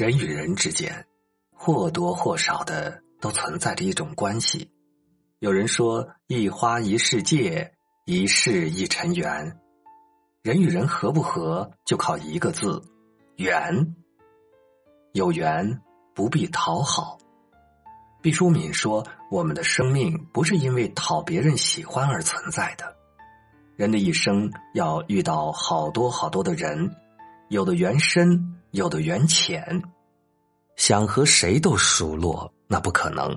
人与人之间，或多或少的都存在着一种关系。有人说“一花一世界，一世一尘缘”，人与人合不合，就靠一个字——缘。有缘不必讨好。毕淑敏说：“我们的生命不是因为讨别人喜欢而存在的。人的一生要遇到好多好多的人，有的缘深。”有的缘浅，想和谁都熟络那不可能，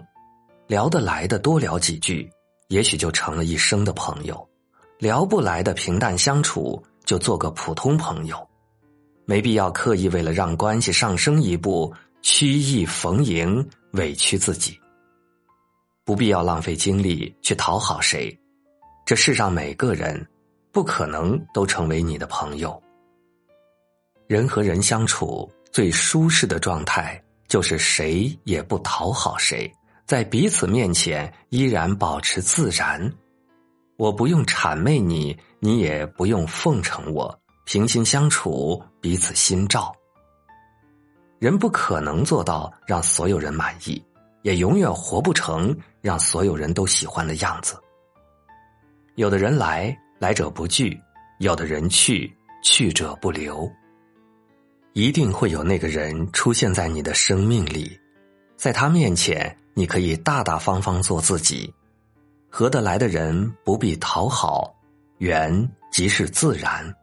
聊得来的多聊几句，也许就成了一生的朋友；聊不来的平淡相处，就做个普通朋友。没必要刻意为了让关系上升一步，曲意逢迎，委屈自己。不必要浪费精力去讨好谁，这世上每个人不可能都成为你的朋友。人和人相处最舒适的状态，就是谁也不讨好谁，在彼此面前依然保持自然。我不用谄媚你，你也不用奉承我，平心相处，彼此心照。人不可能做到让所有人满意，也永远活不成让所有人都喜欢的样子。有的人来，来者不拒；有的人去，去者不留。一定会有那个人出现在你的生命里，在他面前，你可以大大方方做自己。合得来的人不必讨好，缘即是自然。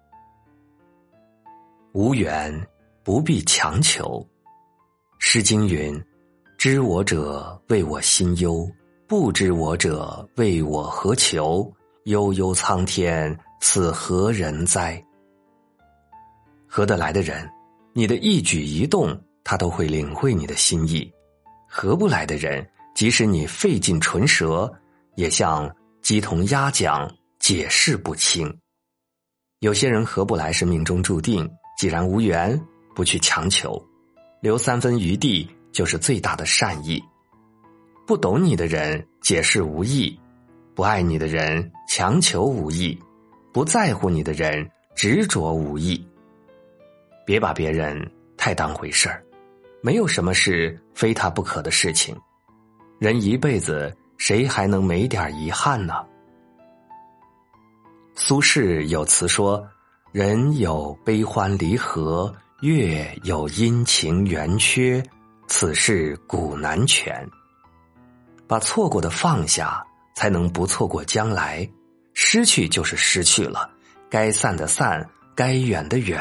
无缘不必强求，《诗经》云：“知我者谓我心忧，不知我者谓我何求？悠悠苍天，此何人哉？”合得来的人。你的一举一动，他都会领会你的心意；合不来的人，即使你费尽唇舌，也像鸡同鸭讲，解释不清。有些人合不来是命中注定，既然无缘，不去强求，留三分余地就是最大的善意。不懂你的人，解释无益；不爱你的人，强求无益；不在乎你的人，执着无益。别把别人太当回事儿，没有什么是非他不可的事情。人一辈子，谁还能没点遗憾呢？苏轼有词说：“人有悲欢离合，月有阴晴圆缺，此事古难全。”把错过的放下，才能不错过将来。失去就是失去了，该散的散，该远的远。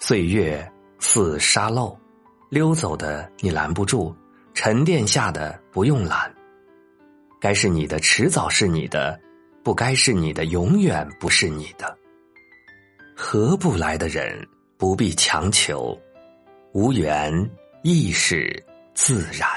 岁月似沙漏，溜走的你拦不住，沉淀下的不用拦。该是你的，迟早是你的；不该是你的，永远不是你的。合不来的人不必强求，无缘亦是自然。